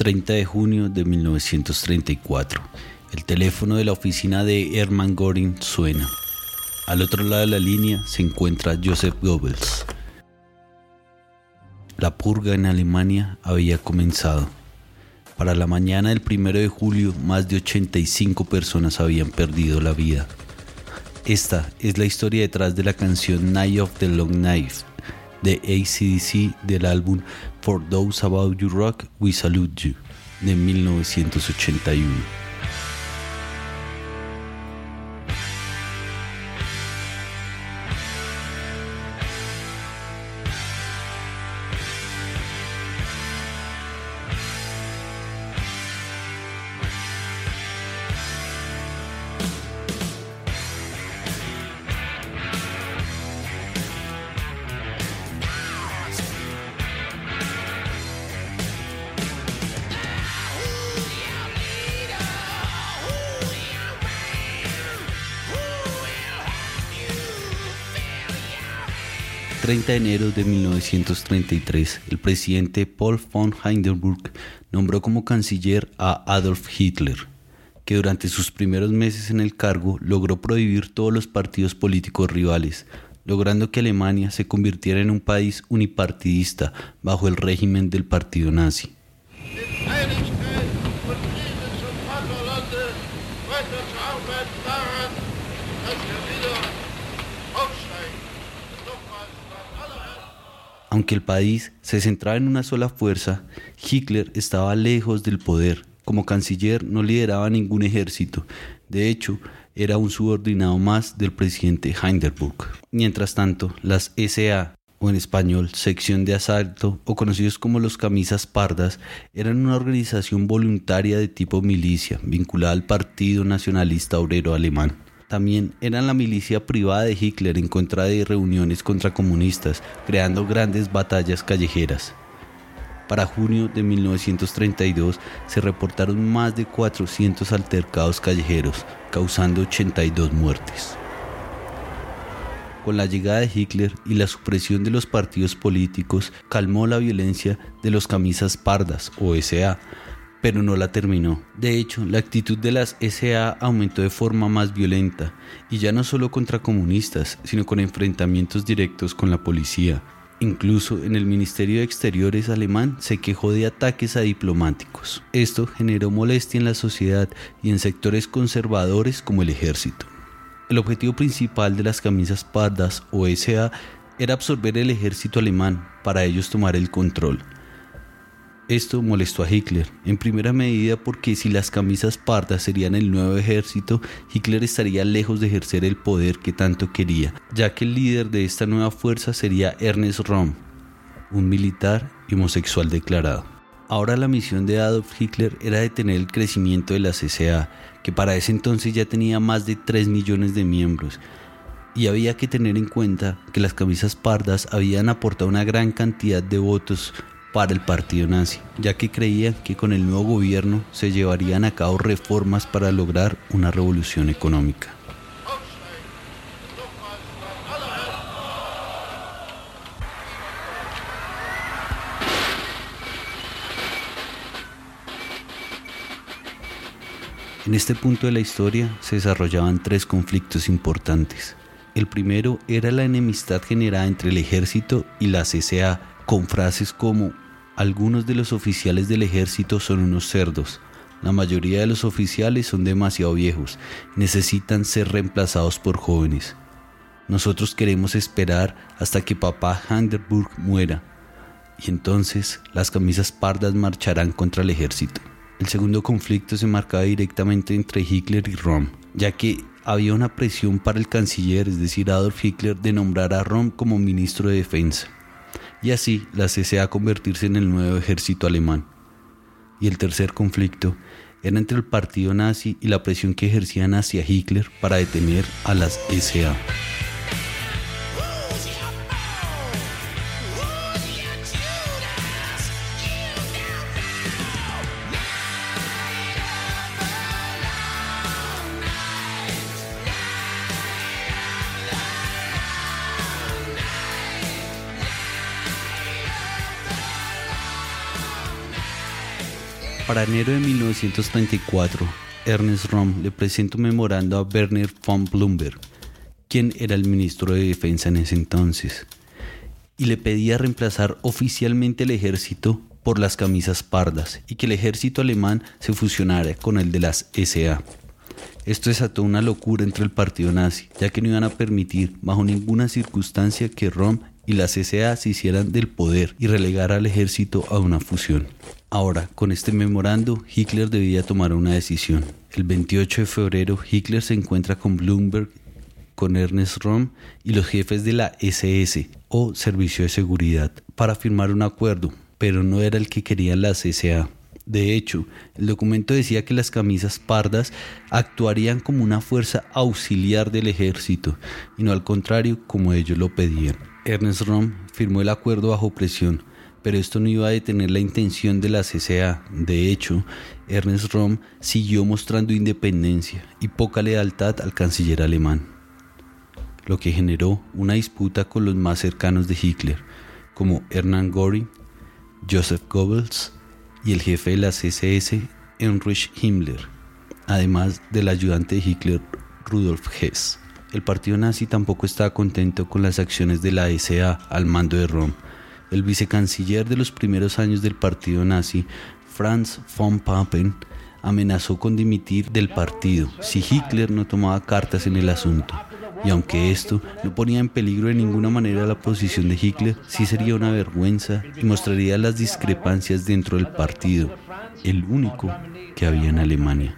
30 de junio de 1934. El teléfono de la oficina de Hermann Göring suena. Al otro lado de la línea se encuentra Joseph Goebbels. La purga en Alemania había comenzado. Para la mañana del 1 de julio, más de 85 personas habían perdido la vida. Esta es la historia detrás de la canción Night of the Long Knife de ACDC del álbum For Those About You Rock, We Salute You de 1981. 30 de enero de 1933, el presidente Paul von Hindenburg nombró como canciller a Adolf Hitler, que durante sus primeros meses en el cargo logró prohibir todos los partidos políticos rivales, logrando que Alemania se convirtiera en un país unipartidista bajo el régimen del partido nazi. Aunque el país se centraba en una sola fuerza, Hitler estaba lejos del poder. Como canciller no lideraba ningún ejército. De hecho, era un subordinado más del presidente Hindenburg. Mientras tanto, las SA, o en español sección de asalto, o conocidos como los camisas pardas, eran una organización voluntaria de tipo milicia, vinculada al Partido Nacionalista Obrero Alemán. También eran la milicia privada de Hitler en contra de reuniones contra comunistas, creando grandes batallas callejeras. Para junio de 1932 se reportaron más de 400 altercados callejeros, causando 82 muertes. Con la llegada de Hitler y la supresión de los partidos políticos, calmó la violencia de los camisas pardas o pero no la terminó. De hecho, la actitud de las SA aumentó de forma más violenta, y ya no solo contra comunistas, sino con enfrentamientos directos con la policía. Incluso en el Ministerio de Exteriores alemán se quejó de ataques a diplomáticos. Esto generó molestia en la sociedad y en sectores conservadores como el ejército. El objetivo principal de las camisas pardas o SA era absorber el ejército alemán para ellos tomar el control. Esto molestó a Hitler, en primera medida porque si las camisas pardas serían el nuevo ejército, Hitler estaría lejos de ejercer el poder que tanto quería, ya que el líder de esta nueva fuerza sería Ernest Röhm, un militar homosexual declarado. Ahora la misión de Adolf Hitler era detener el crecimiento de la CCA, que para ese entonces ya tenía más de 3 millones de miembros, y había que tener en cuenta que las camisas pardas habían aportado una gran cantidad de votos para el partido nazi, ya que creían que con el nuevo gobierno se llevarían a cabo reformas para lograr una revolución económica. En este punto de la historia se desarrollaban tres conflictos importantes. El primero era la enemistad generada entre el ejército y la CCA con frases como algunos de los oficiales del ejército son unos cerdos, la mayoría de los oficiales son demasiado viejos, necesitan ser reemplazados por jóvenes. Nosotros queremos esperar hasta que papá Hindenburg muera, y entonces las camisas pardas marcharán contra el ejército. El segundo conflicto se marcaba directamente entre Hitler y Rom, ya que había una presión para el canciller, es decir, Adolf Hitler, de nombrar a Rom como ministro de defensa y así la CSA convertirse en el nuevo ejército alemán. Y el tercer conflicto era entre el partido nazi y la presión que ejercían hacia Hitler para detener a las SA. Para enero de 1934, Ernest Röhm le presenta un memorando a Werner von Blumberg, quien era el ministro de Defensa en ese entonces, y le pedía reemplazar oficialmente el ejército por las camisas pardas y que el ejército alemán se fusionara con el de las SA. Esto desató una locura entre el partido nazi, ya que no iban a permitir bajo ninguna circunstancia que Rom y las SA se hicieran del poder y relegar al ejército a una fusión. Ahora, con este memorando, Hitler debía tomar una decisión. El 28 de febrero, Hitler se encuentra con Bloomberg, con Ernest Rom y los jefes de la SS o Servicio de Seguridad para firmar un acuerdo, pero no era el que querían las SA. De hecho, el documento decía que las camisas pardas actuarían como una fuerza auxiliar del ejército y no al contrario como ellos lo pedían. Ernest Rom firmó el acuerdo bajo presión, pero esto no iba a detener la intención de la CCA. De hecho, Ernest Rom siguió mostrando independencia y poca lealtad al canciller alemán, lo que generó una disputa con los más cercanos de Hitler, como Hernán Göring, Joseph Goebbels, y el jefe de la CSS, Heinrich Himmler, además del ayudante de Hitler, Rudolf Hess. El partido nazi tampoco estaba contento con las acciones de la SA al mando de Rom. El vicecanciller de los primeros años del partido nazi, Franz von Papen, amenazó con dimitir del partido si Hitler no tomaba cartas en el asunto y aunque esto no ponía en peligro de ninguna manera la posición de Hitler, sí sería una vergüenza y mostraría las discrepancias dentro del partido, el único que había en Alemania.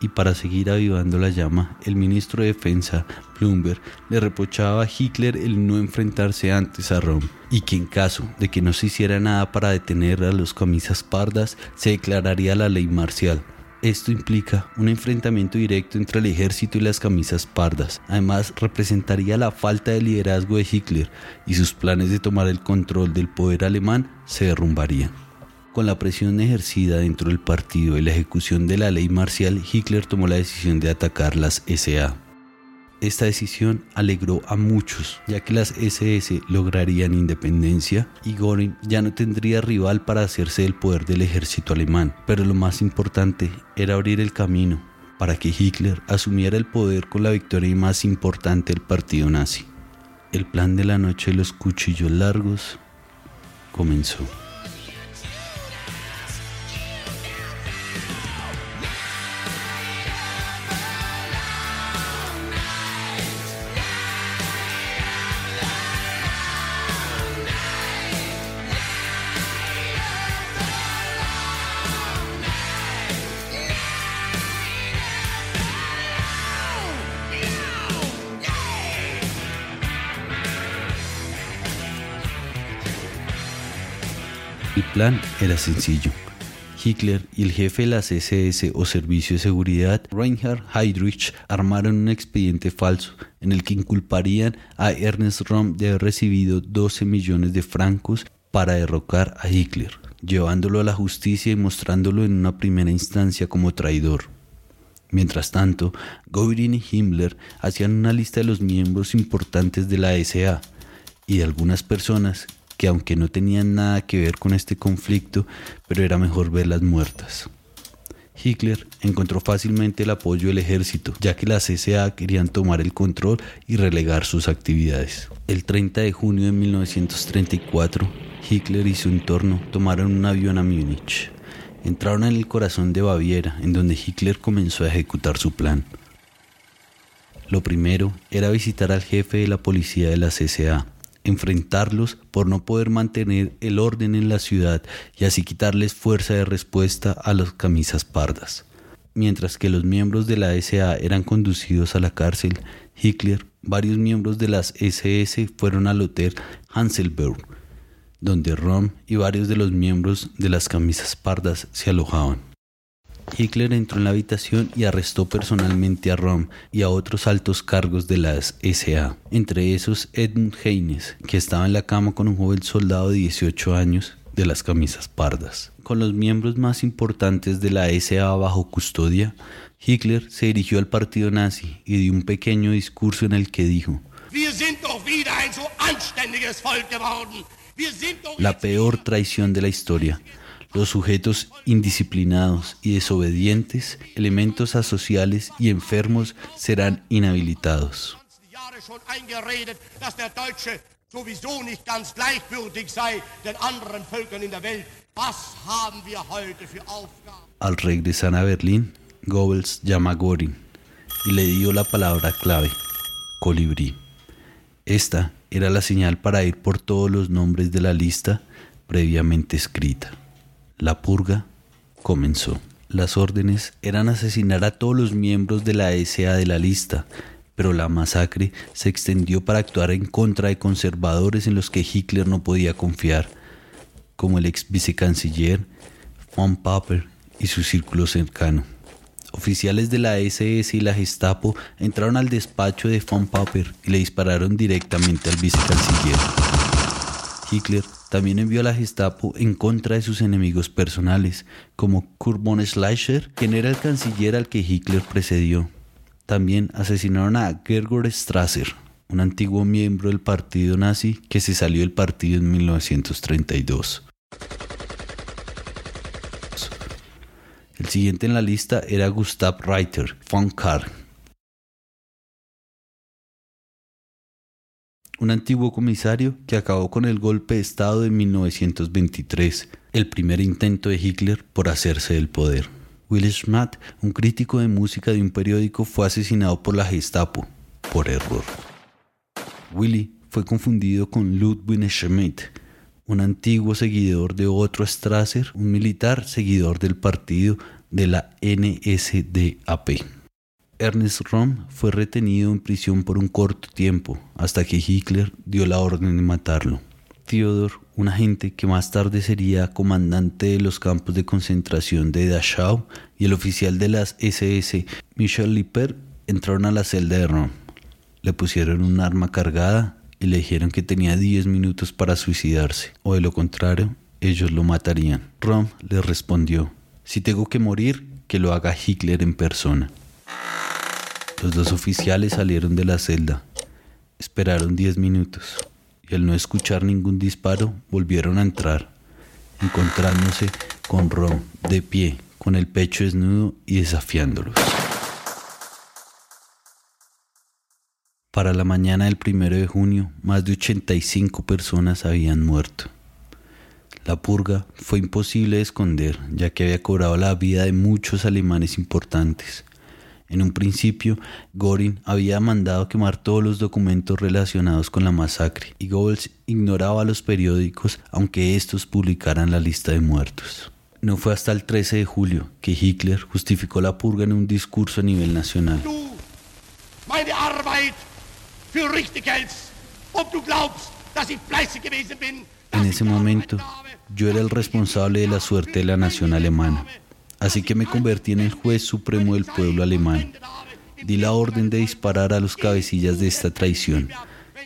Y para seguir avivando la llama, el ministro de Defensa, Bloomberg, le reprochaba a Hitler el no enfrentarse antes a Rom y que en caso de que no se hiciera nada para detener a los camisas pardas, se declararía la ley marcial. Esto implica un enfrentamiento directo entre el ejército y las camisas pardas. Además, representaría la falta de liderazgo de Hitler y sus planes de tomar el control del poder alemán se derrumbarían. Con la presión ejercida dentro del partido y la ejecución de la ley marcial, Hitler tomó la decisión de atacar las SA. Esta decisión alegró a muchos, ya que las SS lograrían independencia y Göring ya no tendría rival para hacerse del poder del ejército alemán. Pero lo más importante era abrir el camino para que Hitler asumiera el poder con la victoria más importante del partido nazi. El plan de la noche de los cuchillos largos comenzó. Plan era sencillo. Hitler y el jefe de las SS o Servicio de Seguridad, Reinhard Heydrich, armaron un expediente falso en el que inculparían a Ernest Röhm de haber recibido 12 millones de francos para derrocar a Hitler, llevándolo a la justicia y mostrándolo en una primera instancia como traidor. Mientras tanto, Göring y Himmler hacían una lista de los miembros importantes de la SA y de algunas personas que aunque no tenían nada que ver con este conflicto, pero era mejor verlas muertas. Hitler encontró fácilmente el apoyo del ejército, ya que las SA querían tomar el control y relegar sus actividades. El 30 de junio de 1934, Hitler y su entorno tomaron un avión a Múnich. Entraron en el corazón de Baviera, en donde Hitler comenzó a ejecutar su plan. Lo primero era visitar al jefe de la policía de la SA, enfrentarlos por no poder mantener el orden en la ciudad y así quitarles fuerza de respuesta a las camisas pardas. Mientras que los miembros de la SA eran conducidos a la cárcel, Hitler, varios miembros de las SS fueron al hotel Hanselberg, donde Rom y varios de los miembros de las camisas pardas se alojaban. Hitler entró en la habitación y arrestó personalmente a Rom y a otros altos cargos de las SA, entre esos Edmund Heines, que estaba en la cama con un joven soldado de 18 años de las camisas pardas. Con los miembros más importantes de la SA bajo custodia, Hitler se dirigió al partido nazi y dio un pequeño discurso en el que dijo, la peor traición de la historia. Los sujetos indisciplinados y desobedientes, elementos asociales y enfermos serán inhabilitados. Al regresar a Berlín, Goebbels llama a Göring y le dio la palabra clave, colibrí. Esta era la señal para ir por todos los nombres de la lista previamente escrita. La purga comenzó. Las órdenes eran asesinar a todos los miembros de la SA de la lista, pero la masacre se extendió para actuar en contra de conservadores en los que Hitler no podía confiar, como el ex vicecanciller von Papen y su círculo cercano. Oficiales de la SS y la Gestapo entraron al despacho de von Papen y le dispararon directamente al vicecanciller. Hitler también envió a la Gestapo en contra de sus enemigos personales, como Kurt von Schleicher, quien era el canciller al que Hitler precedió. También asesinaron a Gergor Strasser, un antiguo miembro del partido nazi que se salió del partido en 1932. El siguiente en la lista era Gustav Reiter von Kahr, un antiguo comisario que acabó con el golpe de Estado de 1923, el primer intento de Hitler por hacerse del poder. Will Schmatt, un crítico de música de un periódico, fue asesinado por la Gestapo, por error. Willy fue confundido con Ludwig Schmidt, un antiguo seguidor de otro Strasser, un militar seguidor del partido de la NSDAP. Ernest Röhm fue retenido en prisión por un corto tiempo, hasta que Hitler dio la orden de matarlo. Theodor, un agente que más tarde sería comandante de los campos de concentración de Dachau, y el oficial de las SS, Michel Lipper, entraron a la celda de Rom. Le pusieron un arma cargada y le dijeron que tenía 10 minutos para suicidarse, o de lo contrario, ellos lo matarían. Rom le respondió, si tengo que morir, que lo haga Hitler en persona. Los dos oficiales salieron de la celda. Esperaron 10 minutos y al no escuchar ningún disparo volvieron a entrar, encontrándose con Ron de pie, con el pecho desnudo y desafiándolos. Para la mañana del primero de junio, más de 85 personas habían muerto. La purga fue imposible de esconder, ya que había cobrado la vida de muchos alemanes importantes, en un principio, Goring había mandado quemar todos los documentos relacionados con la masacre y Goebbels ignoraba los periódicos aunque estos publicaran la lista de muertos. No fue hasta el 13 de julio que Hitler justificó la purga en un discurso a nivel nacional. En ese momento, yo era el responsable de la suerte de la nación alemana Así que me convertí en el juez supremo del pueblo alemán. Di la orden de disparar a los cabecillas de esta traición.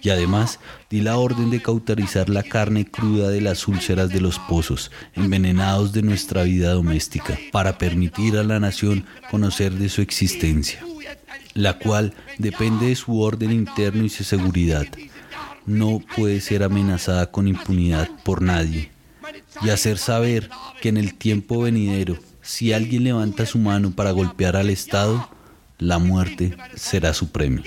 Y además di la orden de cauterizar la carne cruda de las úlceras de los pozos, envenenados de nuestra vida doméstica, para permitir a la nación conocer de su existencia, la cual depende de su orden interno y su seguridad. No puede ser amenazada con impunidad por nadie. Y hacer saber que en el tiempo venidero si alguien levanta su mano para golpear al Estado, la muerte será su premio.